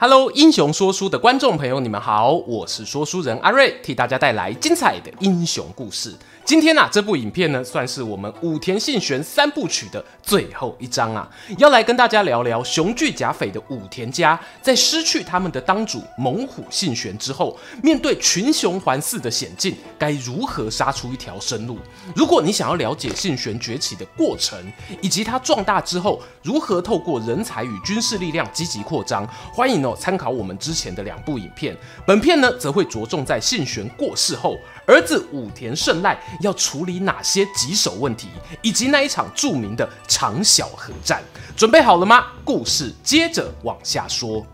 Hello，英雄说书的观众朋友，你们好，我是说书人阿瑞，替大家带来精彩的英雄故事。今天啊，这部影片呢，算是我们武田信玄三部曲的最后一章啊，要来跟大家聊聊雄踞甲斐的武田家，在失去他们的当主猛虎信玄之后，面对群雄环伺的险境，该如何杀出一条生路？如果你想要了解信玄崛起的过程，以及他壮大之后如何透过人才与军事力量积极扩张，欢迎参考我们之前的两部影片。本片呢，则会着重在信玄过世后，儿子武田胜赖要处理哪些棘手问题，以及那一场著名的长篠合战，准备好了吗？故事接着往下说。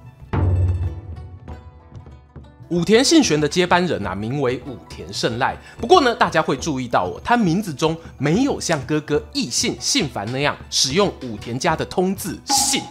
武田信玄的接班人啊，名为武田胜赖。不过呢，大家会注意到哦，他名字中没有像哥哥义信信繁那样使用武田家的通字信。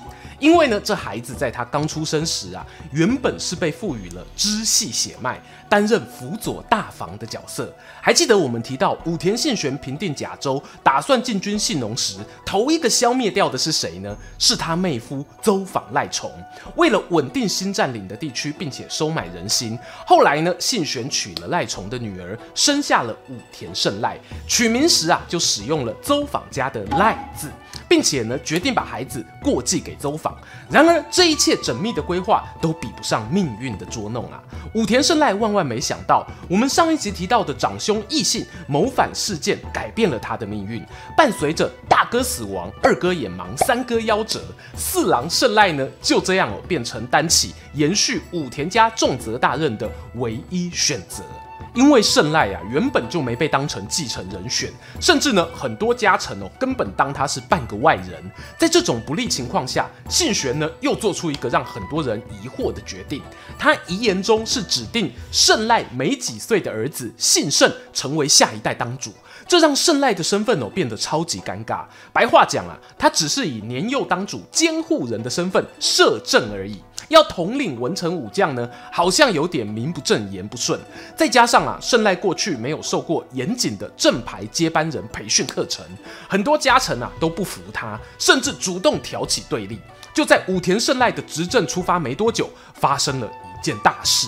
因为呢，这孩子在他刚出生时啊，原本是被赋予了支系血脉，担任辅佐大房的角色。还记得我们提到武田信玄平定甲州，打算进军信浓时，头一个消灭掉的是谁呢？是他妹夫邹访赖重。为了稳定新占领的地区，并且收买人心，后来呢，信玄娶了赖重的女儿，生下了武田胜赖。取名时啊，就使用了邹访家的赖字。并且呢，决定把孩子过继给邹访。然而，这一切缜密的规划都比不上命运的捉弄啊！武田胜赖万万没想到，我们上一集提到的长兄义信谋反事件改变了他的命运。伴随着大哥死亡、二哥眼盲、三哥夭折，四郎胜赖呢，就这样哦，变成担起延续武田家重责大任的唯一选择。因为胜赖啊，原本就没被当成继承人选，甚至呢，很多家臣哦，根本当他是半个外人。在这种不利情况下，信玄呢，又做出一个让很多人疑惑的决定。他遗言中是指定胜赖没几岁的儿子信胜成为下一代当主。这让胜赖的身份哦变得超级尴尬。白话讲啊，他只是以年幼当主监护人的身份摄政而已。要统领文臣武将呢，好像有点名不正言不顺。再加上啊，胜赖过去没有受过严谨的正牌接班人培训课程，很多家臣啊都不服他，甚至主动挑起对立。就在武田胜赖的执政出发没多久，发生了一件大事。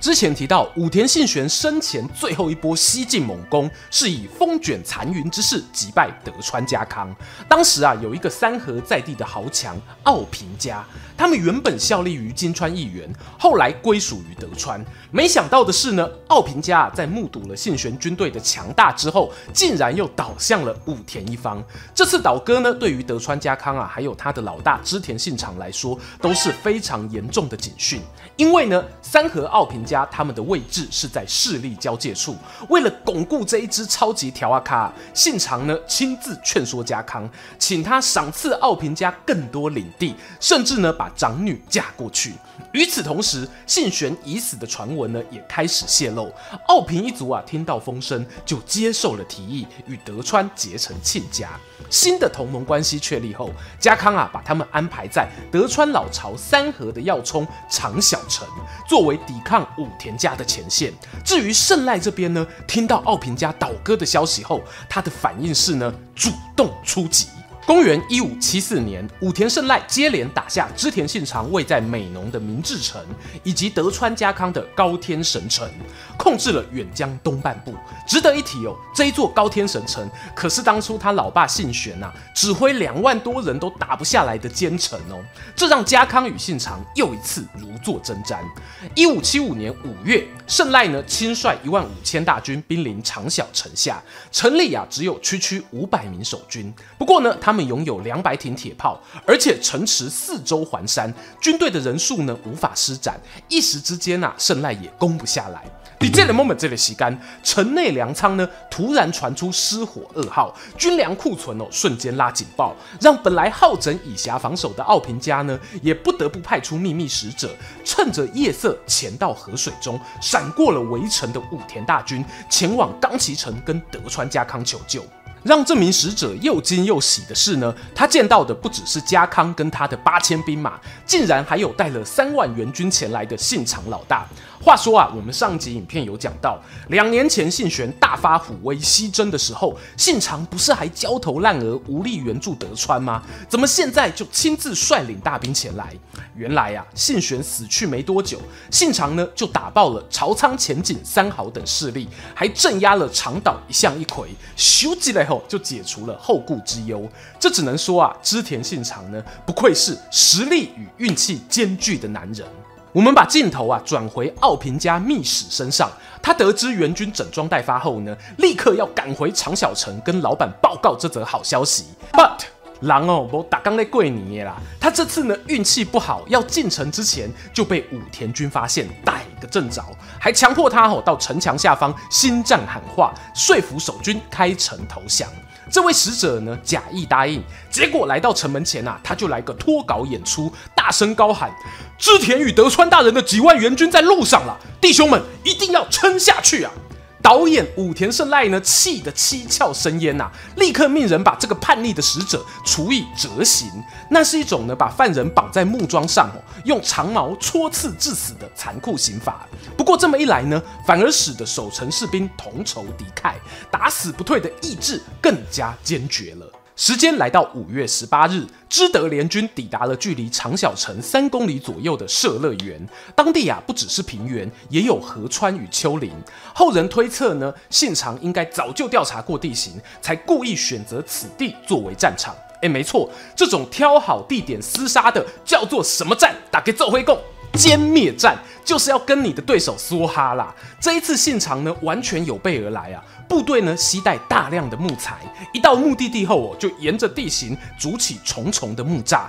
之前提到，武田信玄生前最后一波西进猛攻，是以风卷残云之势击败德川家康。当时啊，有一个三河在地的豪强奥平家，他们原本效力于金川义元，后来归属于德川。没想到的是呢，奥平家啊，在目睹了信玄军队的强大之后，竟然又倒向了武田一方。这次倒戈呢，对于德川家康啊，还有他的老大织田信长来说，都是非常严重的警讯。因为呢，三河奥平家他们的位置是在势力交界处，为了巩固这一支超级条阿卡，信长呢亲自劝说家康，请他赏赐奥平家更多领地，甚至呢把长女嫁过去。与此同时，信玄已死的传闻呢也开始泄露。奥平一族啊听到风声，就接受了提议，与德川结成亲家。新的同盟关系确立后，家康啊把他们安排在德川老巢三河的要冲长小城，作为抵抗武田家的前线。至于胜赖这边呢，听到奥平家倒戈的消息后，他的反应是呢，主动出击。公元一五七四年，武田胜赖接连打下织田信长位在美浓的明治城，以及德川家康的高天神城，控制了远江东半部。值得一提哦，这一座高天神城可是当初他老爸信玄呐、啊、指挥两万多人都打不下来的坚城哦。这让家康与信长又一次如坐针毡。一五七五年五月，胜赖呢亲率一万五千大军兵临长小城下，城里啊只有区区五百名守军。不过呢，他们拥有两百挺铁炮，而且城池四周环山，军队的人数呢无法施展，一时之间啊，胜赖也攻不下来。你这个 moment 这里吸干，城内粮仓呢突然传出失火噩耗，军粮库存哦瞬间拉警报，让本来好整以暇防守的奥平家呢也不得不派出秘密使者，趁着夜色潜到河水中，闪过了围城的武田大军，前往冈崎城跟德川家康求救。让这名使者又惊又喜的是呢，他见到的不只是家康跟他的八千兵马，竟然还有带了三万援军前来的信长老大。话说啊，我们上集影片有讲到，两年前信玄大发虎威西征的时候，信长不是还焦头烂额无力援助德川吗？怎么现在就亲自率领大兵前来？原来呀、啊，信玄死去没多久，信长呢就打爆了朝仓、前景三好等势力，还镇压了长岛一向一揆，咻几来后就解除了后顾之忧。这只能说啊，织田信长呢不愧是实力与运气兼具的男人。我们把镜头啊转回奥平家密使身上，他得知援军整装待发后呢，立刻要赶回长小城跟老板报告这则好消息。But 狼哦，我打刚在跪你啦，他这次呢运气不好，要进城之前就被武田军发现，逮个正着，还强迫他哦到城墙下方心战喊话，说服守军开城投降。这位使者呢，假意答应，结果来到城门前啊，他就来个脱稿演出，大声高喊：“织田与德川大人的几万援军在路上了，弟兄们一定要撑下去啊！”导演武田胜赖呢，气得七窍生烟呐、立刻命人把这个叛逆的使者处以折刑。那是一种呢，把犯人绑在木桩上哦，用长矛戳刺致死的残酷刑罚。不过这么一来呢，反而使得守城士兵同仇敌忾，打死不退的意志更加坚决了。时间来到五月十八日，知德联军抵达了距离长小城三公里左右的社乐园。当地啊，不只是平原，也有河川与丘陵。后人推测呢，信长应该早就调查过地形，才故意选择此地作为战场。哎，没错，这种挑好地点厮杀的叫做什么战？大家做回共。歼灭战就是要跟你的对手梭哈啦！这一次信长呢，完全有备而来啊，部队呢携带大量的木材，一到目的地后哦，就沿着地形筑起重重的木栅。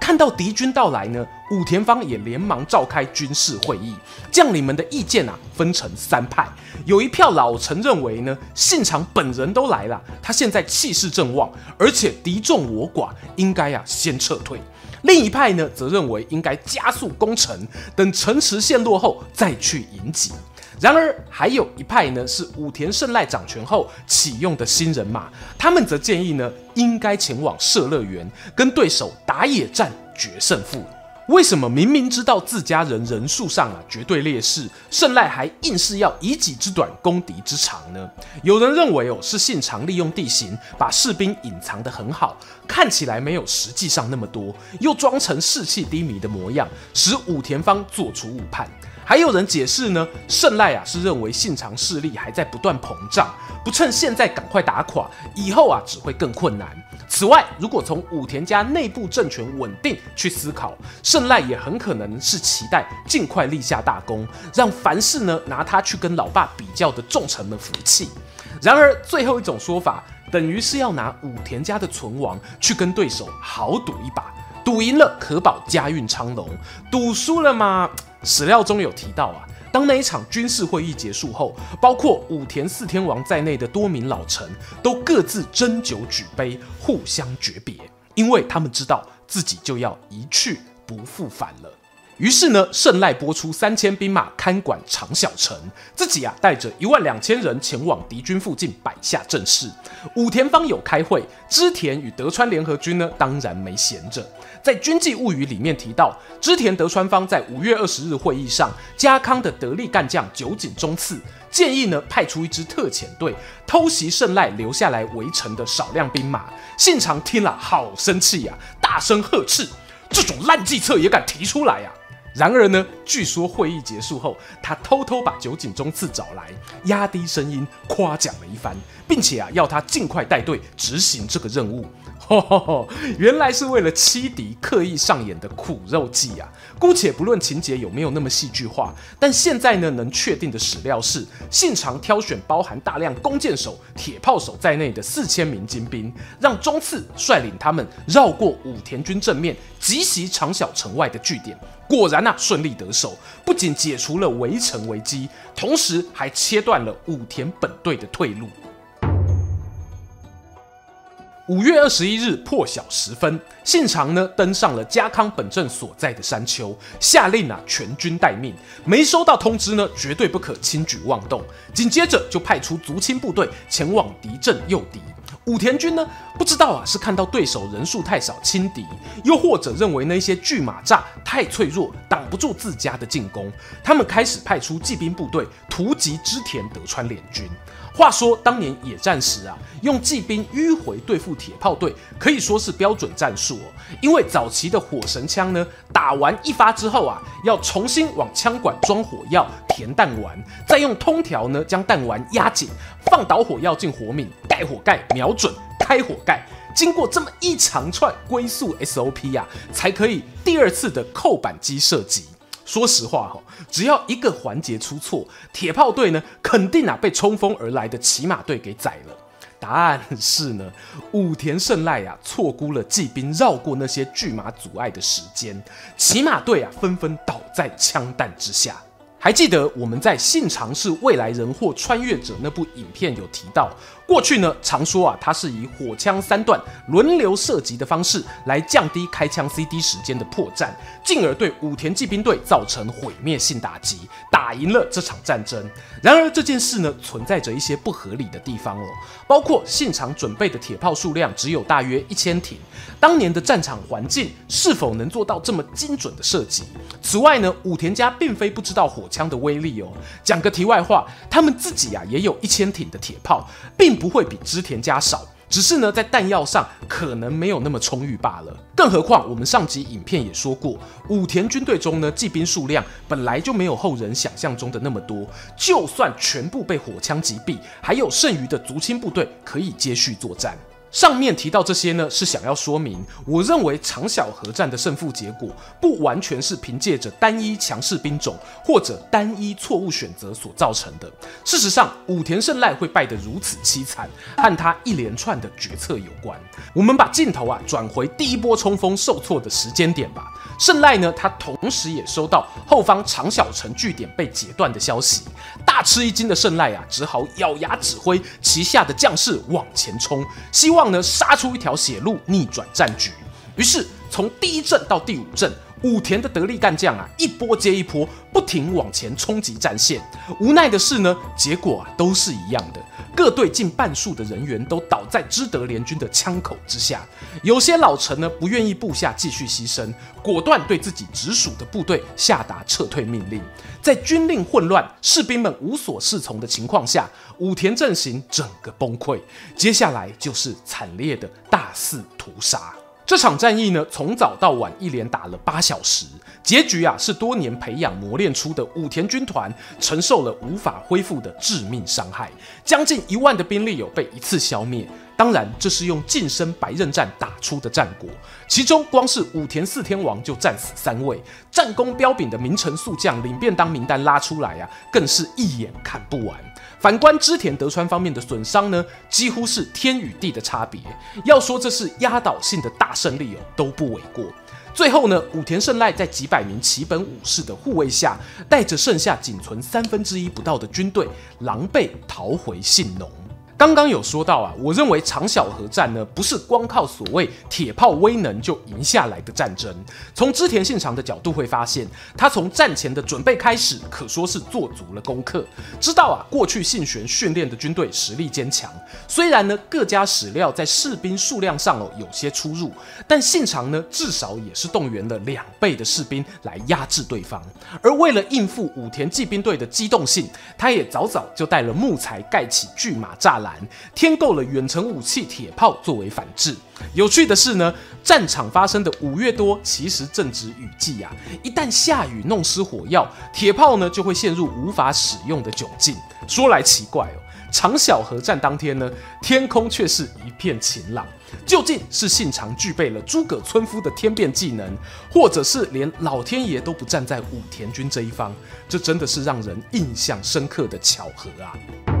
看到敌军到来呢，武田方也连忙召开军事会议，将领们的意见啊分成三派，有一票老臣认为呢，信长本人都来了，他现在气势正旺，而且敌众我寡，应该啊先撤退。另一派呢，则认为应该加速攻城，等城池陷落后再去迎击。然而，还有一派呢，是武田胜赖掌权后启用的新人马，他们则建议呢，应该前往社乐园，跟对手打野战决胜负。为什么明明知道自家人人数上啊绝对劣势，胜赖还硬是要以己之短攻敌之长呢？有人认为哦，是信长利用地形把士兵隐藏得很好，看起来没有实际上那么多，又装成士气低迷的模样，使武田方做出误判。还有人解释呢，胜赖啊是认为信长势力还在不断膨胀，不趁现在赶快打垮，以后啊只会更困难。此外，如果从武田家内部政权稳定去思考，胜赖也很可能是期待尽快立下大功，让凡事呢拿他去跟老爸比较的重臣们服气。然而，最后一种说法，等于是要拿武田家的存亡去跟对手豪赌一把，赌赢了可保家运昌隆，赌输了嘛？史料中有提到啊。当那一场军事会议结束后，包括武田四天王在内的多名老臣都各自斟酒举杯，互相诀别，因为他们知道自己就要一去不复返了。于是呢，胜赖拨出三千兵马看管长小城，自己啊带着一万两千人前往敌军附近摆下阵势。武田方有开会，织田与德川联合军呢当然没闲着。在军纪物语里面提到，织田德川方在五月二十日会议上，家康的得力干将酒井忠次建议呢派出一支特遣队偷袭胜赖留下来围城的少量兵马。信长听了好生气呀、啊，大声呵斥：这种烂计策也敢提出来呀、啊！然而呢，据说会议结束后，他偷偷把酒井忠次找来，压低声音夸奖了一番，并且啊，要他尽快带队执行这个任务。吼吼吼，原来是为了欺敌刻意上演的苦肉计啊！姑且不论情节有没有那么戏剧化，但现在呢，能确定的史料是，信长挑选包含大量弓箭手、铁炮手在内的四千名精兵，让中次率领他们绕过武田军正面，急袭长小城外的据点。果然啊，顺利得手，不仅解除了围城危机，同时还切断了武田本队的退路。五月二十一日破晓时分，信长呢登上了家康本阵所在的山丘，下令啊全军待命，没收到通知呢，绝对不可轻举妄动。紧接着就派出族亲部队前往敌阵诱敌。武田军呢不知道啊是看到对手人数太少轻敌，又或者认为那些巨马栅太脆弱，挡不住自家的进攻，他们开始派出骑兵部队突击织田德川联军。话说当年野战时啊，用骑兵迂回对付铁炮队，可以说是标准战术哦。因为早期的火神枪呢，打完一发之后啊，要重新往枪管装火药、填弹丸，再用通条呢将弹丸压紧，放导火药进火皿，盖火盖，瞄准，开火盖。经过这么一长串龟速 SOP 呀、啊，才可以第二次的扣扳机射击。说实话哈，只要一个环节出错，铁炮队呢肯定啊被冲锋而来的骑马队给宰了。答案是呢，武田胜赖啊错估了骑兵绕过那些巨马阻碍的时间，骑马队啊纷纷倒在枪弹之下。还记得我们在《信长是未来人或穿越者》那部影片有提到。过去呢，常说啊，它是以火枪三段轮流射击的方式来降低开枪 CD 时间的破绽，进而对武田骑兵队造成毁灭性打击，打赢了这场战争。然而这件事呢，存在着一些不合理的地方哦，包括现场准备的铁炮数量只有大约一千挺，当年的战场环境是否能做到这么精准的射击？此外呢，武田家并非不知道火枪的威力哦。讲个题外话，他们自己啊也有一千挺的铁炮，并。不会比织田家少，只是呢，在弹药上可能没有那么充裕罢了。更何况，我们上集影片也说过，武田军队中呢，骑兵数量本来就没有后人想象中的那么多，就算全部被火枪击毙，还有剩余的族亲部队可以接续作战。上面提到这些呢，是想要说明，我认为长篠合战的胜负结果不完全是凭借着单一强势兵种或者单一错误选择所造成的。事实上，武田胜赖会败得如此凄惨，和他一连串的决策有关。我们把镜头啊转回第一波冲锋受挫的时间点吧。胜赖呢，他同时也收到后方长小城据点被截断的消息，大吃一惊的胜赖啊，只好咬牙指挥旗下的将士往前冲，希望望呢杀出一条血路，逆转战局。于是从第一阵到第五阵，武田的得力干将啊，一波接一波，不停往前冲击战线。无奈的是呢，结果啊都是一样的。各队近半数的人员都倒在知德联军的枪口之下，有些老臣呢不愿意部下继续牺牲，果断对自己直属的部队下达撤退命令。在军令混乱、士兵们无所适从的情况下，武田阵型整个崩溃，接下来就是惨烈的大肆屠杀。这场战役呢，从早到晚一连打了八小时，结局啊是多年培养磨练出的武田军团承受了无法恢复的致命伤害，将近一万的兵力有被一次消灭。当然，这是用近身白刃战打出的战果，其中光是武田四天王就战死三位，战功彪炳的名臣宿将领便当名单拉出来啊，更是一眼看不完。反观织田德川方面的损伤呢，几乎是天与地的差别。要说这是压倒性的大胜利哦，都不为过。最后呢，武田胜赖在几百名齐本武士的护卫下，带着剩下仅存三分之一不到的军队，狼狈逃回信浓。刚刚有说到啊，我认为长篠合战呢，不是光靠所谓铁炮威能就赢下来的战争。从织田信长的角度会发现，他从战前的准备开始，可说是做足了功课，知道啊，过去信玄训练的军队实力坚强。虽然呢，各家史料在士兵数量上哦有些出入，但信长呢，至少也是动员了两倍的士兵来压制对方。而为了应付武田骑兵队的机动性，他也早早就带了木材盖起巨马栅栏。添购了远程武器铁炮作为反制。有趣的是呢，战场发生的五月多其实正值雨季啊，一旦下雨弄湿火药，铁炮呢就会陷入无法使用的窘境。说来奇怪哦，长小河战当天呢，天空却是一片晴朗。究竟是信长具备了诸葛村夫的天变技能，或者是连老天爷都不站在武田军这一方？这真的是让人印象深刻的巧合啊！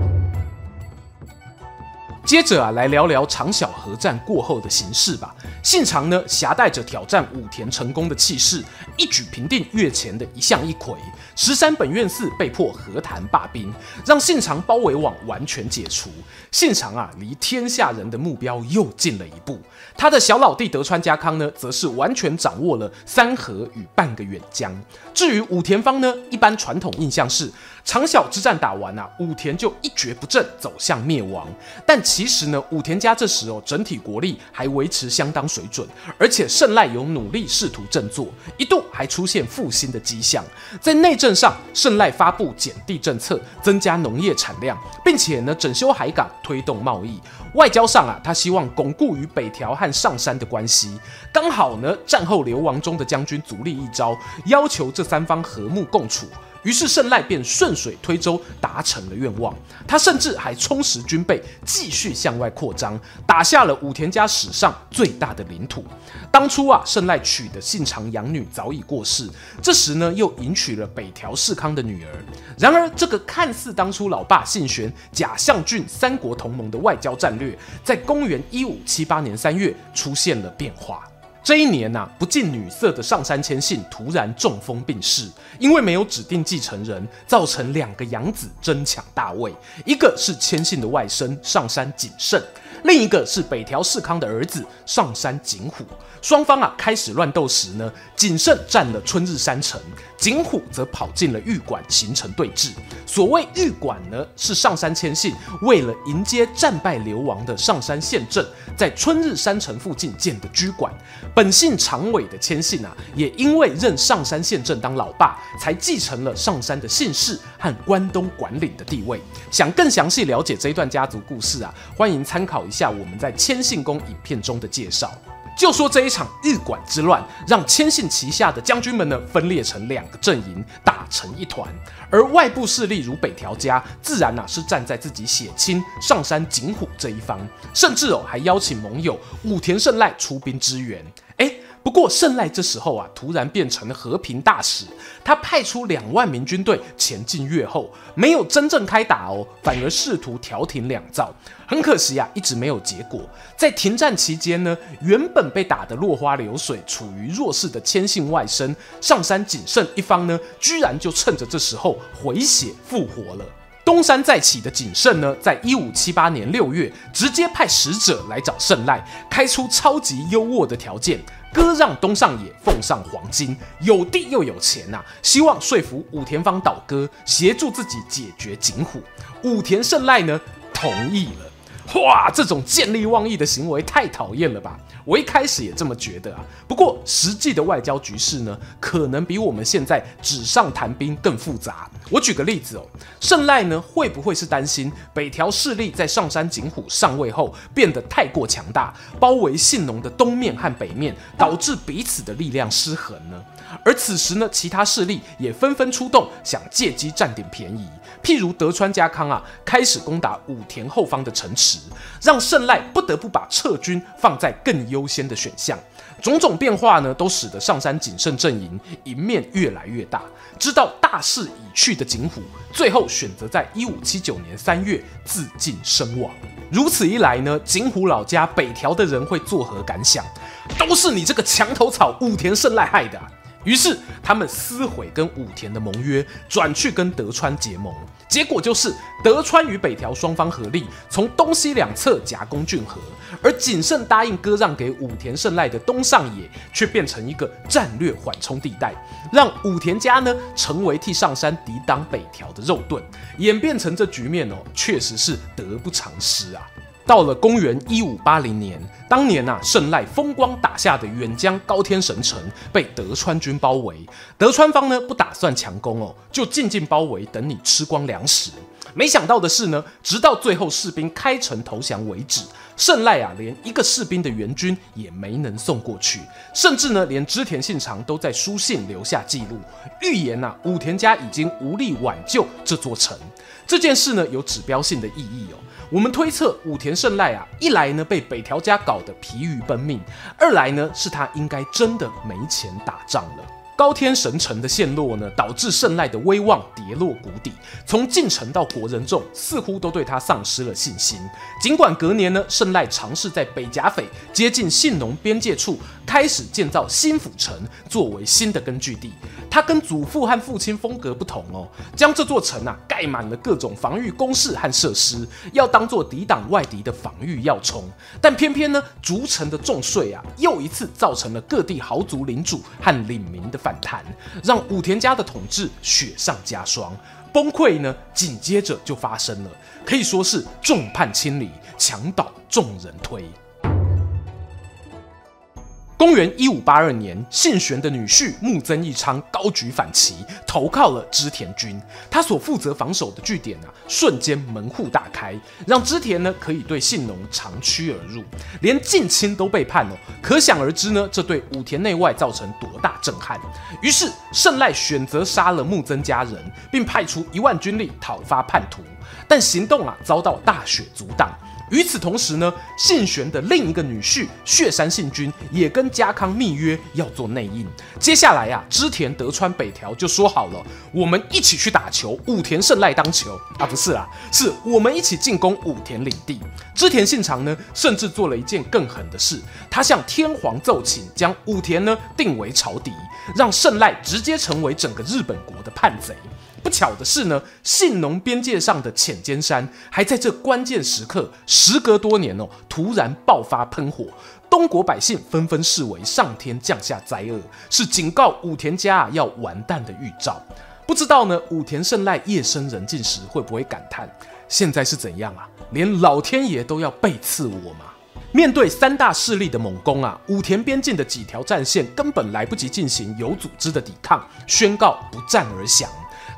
接着啊，来聊聊长小合战过后的形势吧。信长呢，挟带着挑战武田成功的气势，一举平定越前的一向一揆。石山本愿寺被迫和谈罢兵，让信长包围网完全解除。信长啊，离天下人的目标又近了一步。他的小老弟德川家康呢，则是完全掌握了三河与半个远江。至于武田方呢，一般传统印象是。长小之战打完啊，武田就一蹶不振，走向灭亡。但其实呢，武田家这时哦，整体国力还维持相当水准，而且胜赖有努力试图振作，一度还出现复兴的迹象。在内政上，胜赖发布减地政策，增加农业产量，并且呢，整修海港，推动贸易。外交上啊，他希望巩固与北条和上杉的关系。刚好呢，战后流亡中的将军足利义昭要求这三方和睦共处。于是胜赖便顺水推舟达成了愿望，他甚至还充实军备，继续向外扩张，打下了武田家史上最大的领土。当初啊，胜赖娶的信长养女早已过世，这时呢，又迎娶了北条氏康的女儿。然而，这个看似当初老爸信玄假象郡三国同盟的外交战略，在公元一五七八年三月出现了变化。这一年呐、不近女色的上杉谦信突然中风病逝，因为没有指定继承人，造成两个养子争抢大位，一个是谦信的外甥上杉景胜，另一个是北条氏康的儿子上杉景虎。双方啊开始乱斗时呢，景胜占了春日山城，景虎则跑进了御馆，形成对峙。所谓御馆呢，是上杉谦信为了迎接战败流亡的上杉宪政，在春日山城附近建的居馆。本姓长尾的千信啊，也因为认上杉宪政当老爸，才继承了上杉的姓氏和关东管领的地位。想更详细了解这一段家族故事啊，欢迎参考一下我们在千信宫影片中的介绍。就说这一场日管之乱，让千信旗下的将军们呢分裂成两个阵营，打成一团。而外部势力如北条家，自然呐、是站在自己血亲上山景虎这一方，甚至哦还邀请盟友武田胜赖出兵支援。哎。不过胜赖这时候啊，突然变成了和平大使，他派出两万名军队前进越后，没有真正开打哦，反而试图调停两造。很可惜啊，一直没有结果。在停战期间呢，原本被打得落花流水、处于弱势的谦信外甥上杉景胜一方呢，居然就趁着这时候回血复活了。东山再起的景胜呢，在一五七八年六月，直接派使者来找胜赖，开出超级优渥的条件。割让东上野，奉上黄金，有地又有钱呐、希望说服武田方倒戈，协助自己解决井虎。武田胜赖呢，同意了。哇，这种见利忘义的行为太讨厌了吧！我一开始也这么觉得啊。不过实际的外交局势呢，可能比我们现在纸上谈兵更复杂。我举个例子哦，胜赖呢，会不会是担心北条势力在上杉景虎上位后变得太过强大，包围信浓的东面和北面，导致彼此的力量失衡呢？而此时呢，其他势力也纷纷出动，想借机占点便宜。譬如德川家康啊，开始攻打武田后方的城池，让胜赖不得不把撤军放在更优先的选项。种种变化呢，都使得上杉景胜阵营赢面越来越大。知道大势已去的景虎，最后选择在一五七九年三月自尽身亡。如此一来呢，景虎老家北条的人会作何感想？都是你这个墙头草武田胜赖害的！于是他们撕毁跟武田的盟约，转去跟德川结盟。结果就是德川与北条双方合力，从东西两侧夹攻骏河，而景胜答应割让给武田胜赖的东上野，却变成一个战略缓冲地带，让武田家呢成为替上山抵挡北条的肉盾。演变成这局面哦，确实是得不偿失啊。到了公元一五八零年，当年呐、啊，胜赖风光打下的远江高天神城被德川军包围，德川方呢不打算强攻哦，就静静包围，等你吃光粮食。没想到的是呢，直到最后士兵开城投降为止，胜赖啊连一个士兵的援军也没能送过去，甚至呢连织田信长都在书信留下记录，预言呐、啊、武田家已经无力挽救这座城。这件事呢有指标性的意义哦。我们推测武田胜赖啊，一来呢被北条家搞得疲于奔命，二来呢是他应该真的没钱打仗了。高天神城的陷落呢，导致胜赖的威望跌落谷底，从近臣到国人众似乎都对他丧失了信心。尽管隔年呢，胜赖尝试在北甲斐接近信浓边界处开始建造新府城，作为新的根据地。他跟祖父和父亲风格不同哦，将这座城啊盖满了各种防御工事和设施，要当做抵挡外敌的防御要冲。但偏偏呢，逐城的重税啊，又一次造成了各地豪族领主和领民的反。反弹，让武田家的统治雪上加霜，崩溃呢，紧接着就发生了，可以说是众叛亲离，墙倒众人推。公元一五八二年，信玄的女婿木曾义昌高举反旗，投靠了织田军。他所负责防守的据点啊，瞬间门户大开，让织田呢可以对信浓长驱而入，连近亲都背叛哦。可想而知呢，这对武田内外造成多大震撼。于是胜赖选择杀了木曾家人，并派出一万军力讨伐叛徒，但行动啊遭到大雪阻挡。与此同时呢，信玄的另一个女婿雪山信君也跟家康密约要做内应。接下来啊，织田德川北条就说好了，我们一起去打球，武田胜赖当球啊，不是啦，是我们一起进攻武田领地。织田信长呢，甚至做了一件更狠的事，他向天皇奏请，将武田呢定为朝敌，让胜赖直接成为整个日本国的叛贼。不巧的是呢，信浓边界上的浅间山还在这关键时刻，时隔多年哦，突然爆发喷火，东国百姓纷纷视为上天降下灾厄，是警告武田家要完蛋的预兆。不知道呢，武田胜赖夜深人静时会不会感叹：现在是怎样啊？连老天爷都要背刺我吗？面对三大势力的猛攻啊，武田边境的几条战线根本来不及进行有组织的抵抗，宣告不战而降。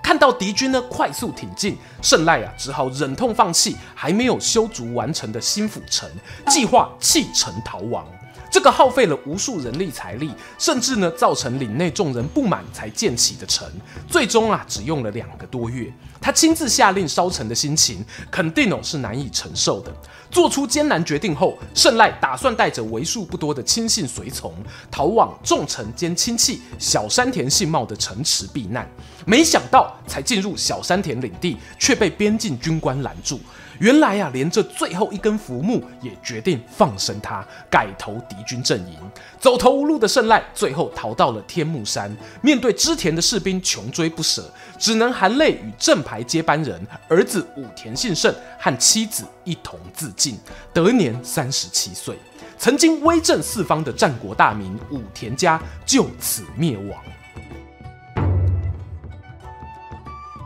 看到敌军呢快速挺进，胜赖啊只好忍痛放弃还没有修筑完成的新府城，计划弃城逃亡。这个耗费了无数人力财力，甚至呢造成领内众人不满才建起的城，最终啊只用了两个多月。他亲自下令烧城的心情，肯定哦是难以承受的。做出艰难决定后，胜赖打算带着为数不多的亲信随从，逃往重臣兼亲戚小山田信茂的城池避难。没想到，才进入小山田领地，却被边境军官拦住。原来啊，连这最后一根浮木也决定放生他，改投敌军阵营。走投无路的胜赖最后逃到了天目山，面对织田的士兵穷追不舍，只能含泪与正牌接班人儿子武田信胜和妻子一同自尽，得年三十七岁。曾经威震四方的战国大名武田家就此灭亡。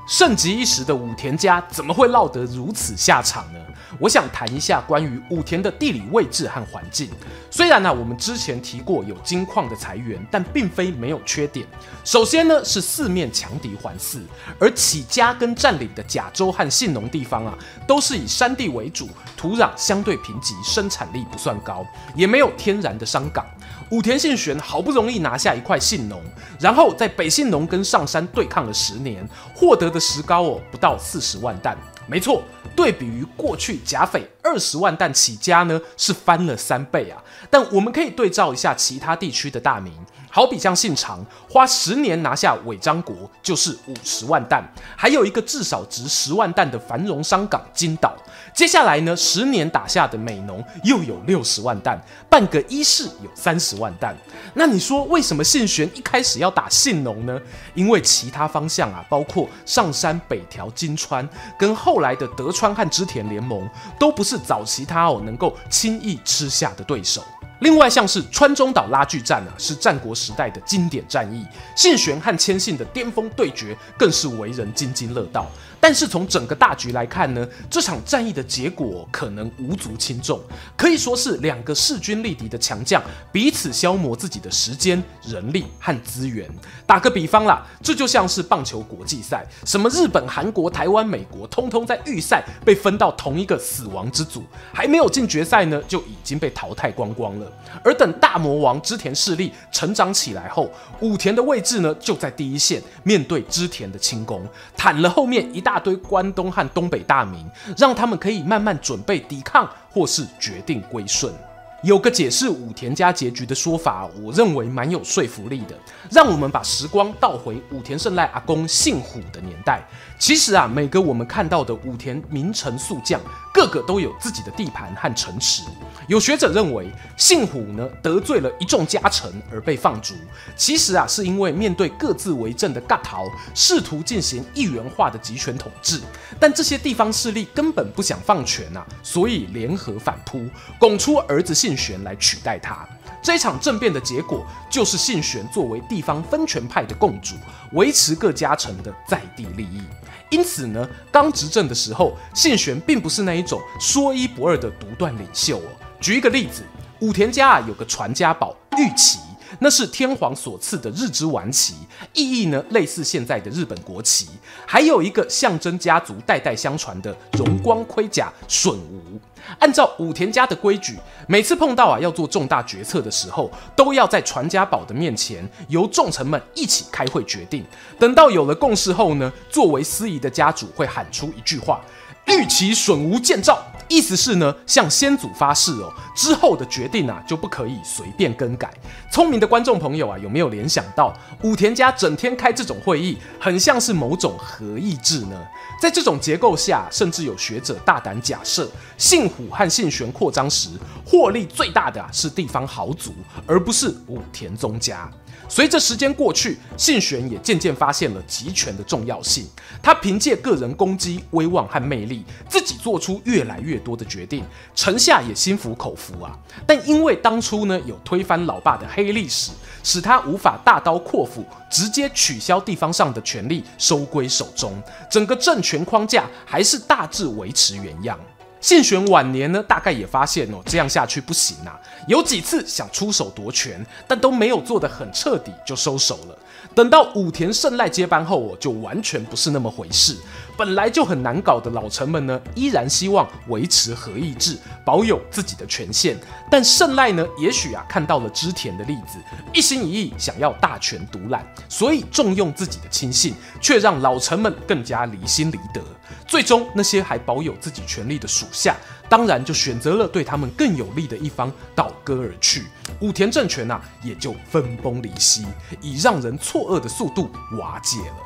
盛极一时的武田家怎么会落得如此下场呢？我想谈一下关于武田的地理位置和环境。虽然呢、我们之前提过有金矿的财源，但并非没有缺点。首先呢，是四面强敌环伺，而起家跟占领的甲州和信浓地方啊，都是以山地为主，土壤相对贫瘠，生产力不算高，也没有天然的商港。武田信玄好不容易拿下一块信浓，然后在北信浓跟上山对抗了十年，获得的石膏哦不到四十万担。没错，对比于过去甲斐二十万担起家呢，是翻了三倍啊。但我们可以对照一下其他地区的大名。好比像信长花十年拿下尾张国，就是五十万石，还有一个至少值十万石的繁荣商港金岛。接下来呢，十年打下的美浓又有六十万石，半个伊势有三十万石。那你说为什么信玄一开始要打信浓呢？因为其他方向啊，包括上山、北条、金川，跟后来的德川和织田联盟，都不是早期他哦能够轻易吃下的对手。另外，像是川中岛拉锯战啊，是战国时代的经典战役，信玄和千信的巅峰对决更是为人津津乐道。但是从整个大局来看呢，这场战役的结果可能无足轻重，可以说是两个势均力敌的强将彼此消磨自己的时间、人力和资源。打个比方啦，这就像是棒球国际赛，什么日本、韩国、台湾、美国，通通在预赛被分到同一个死亡之组，还没有进决赛呢，就已经被淘汰光光了。而等大魔王织田势力成长起来后，武田的位置呢，就在第一线，面对织田的轻功，砍了后面一大大堆关东和东北大名，让他们可以慢慢准备抵抗或是决定归顺。有个解释武田家结局的说法，我认为蛮有说服力的。让我们把时光倒回武田胜赖阿公姓虎的年代。其实啊，每个我们看到的武田名臣宿将，个个都有自己的地盘和城池。有学者认为，姓虎呢得罪了一众家臣而被放逐，其实啊是因为面对各自为政的角头，试图进行一元化的集权统治。但这些地方势力根本不想放权啊，所以联合反扑，拱出儿子信玄来取代他。这场政变的结果，就是信玄作为地方分权派的共主，维持各家臣的在地利益。因此呢，刚执政的时候，信玄并不是那一种说一不二的独断领袖哦。举一个例子，武田家啊有个传家宝玉旗。那是天皇所赐的日之丸旗，意义呢类似现在的日本国旗。还有一个象征家族代代相传的荣光盔甲隼吾。按照武田家的规矩，每次碰到啊要做重大决策的时候，都要在传家宝的面前，由众臣们一起开会决定。等到有了共识后呢，作为司仪的家主会喊出一句话：“欲其损无见兆。”意思是呢，向先祖发誓哦，之后的决定啊就不可以随便更改。聪明的观众朋友啊，有没有联想到武田家整天开这种会议，很像是某种合议制呢？在这种结构下，甚至有学者大胆假设，信虎和信玄扩张时，获利最大的啊是地方豪族，而不是武田宗家。随着时间过去，信玄也渐渐发现了集权的重要性。他凭借个人攻击、威望和魅力，自己做出越来越多的决定，臣下也心服口服啊。但因为当初呢有推翻老爸的黑历史，使他无法大刀阔斧直接取消地方上的权力，收归手中，整个政权框架还是大致维持原样。信玄晚年呢，大概也发现哦，这样下去不行啊。有几次想出手夺权，但都没有做得很彻底，就收手了。等到武田胜赖接班后，哦，就完全不是那么回事。本来就很难搞的老臣们呢，依然希望维持合议制，保有自己的权限。但胜赖呢，也许啊看到了织田的例子，一心一意想要大权独揽，所以重用自己的亲信，却让老臣们更加离心离德。最终，那些还保有自己权力的属下，当然就选择了对他们更有利的一方倒戈而去。武田政权啊，也就分崩离析，以让人错愕的速度瓦解了。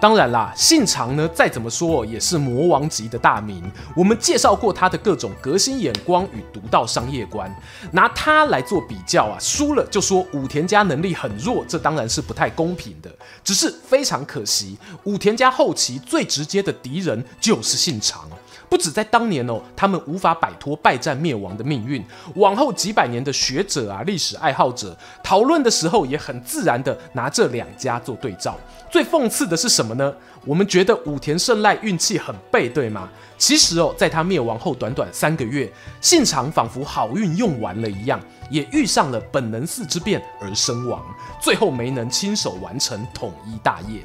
当然啦，信长呢，再怎么说也是魔王级的大名。我们介绍过他的各种革新眼光与独到商业观，拿他来做比较啊，输了就说武田家能力很弱，这当然是不太公平的。只是非常可惜，武田家后期最直接的敌人就是信长。不止在当年哦，他们无法摆脱败战灭亡的命运。往后几百年的学者啊、历史爱好者讨论的时候，也很自然的拿这两家做对照。最讽刺的是什么呢？我们觉得武田胜赖运气很背，对吗？其实哦，在他灭亡后短短三个月，信长仿佛好运用完了一样，也遇上了本能寺之变而身亡，最后没能亲手完成统一大业。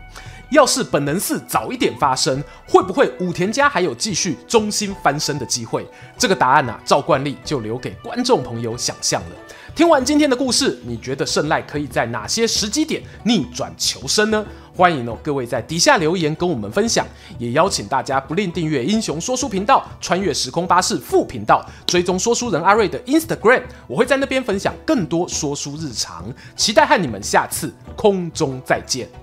要是本能寺早一点发生，会不会武田家还有继续中心翻身的机会？这个答案啊，照惯例就留给观众朋友想象了。听完今天的故事，你觉得胜赖可以在哪些时机点逆转求生呢？欢迎哦，各位在底下留言跟我们分享，也邀请大家不吝订阅英雄说书频道、穿越时空巴士副频道，追踪说书人阿瑞的 Instagram，我会在那边分享更多说书日常，期待和你们下次空中再见。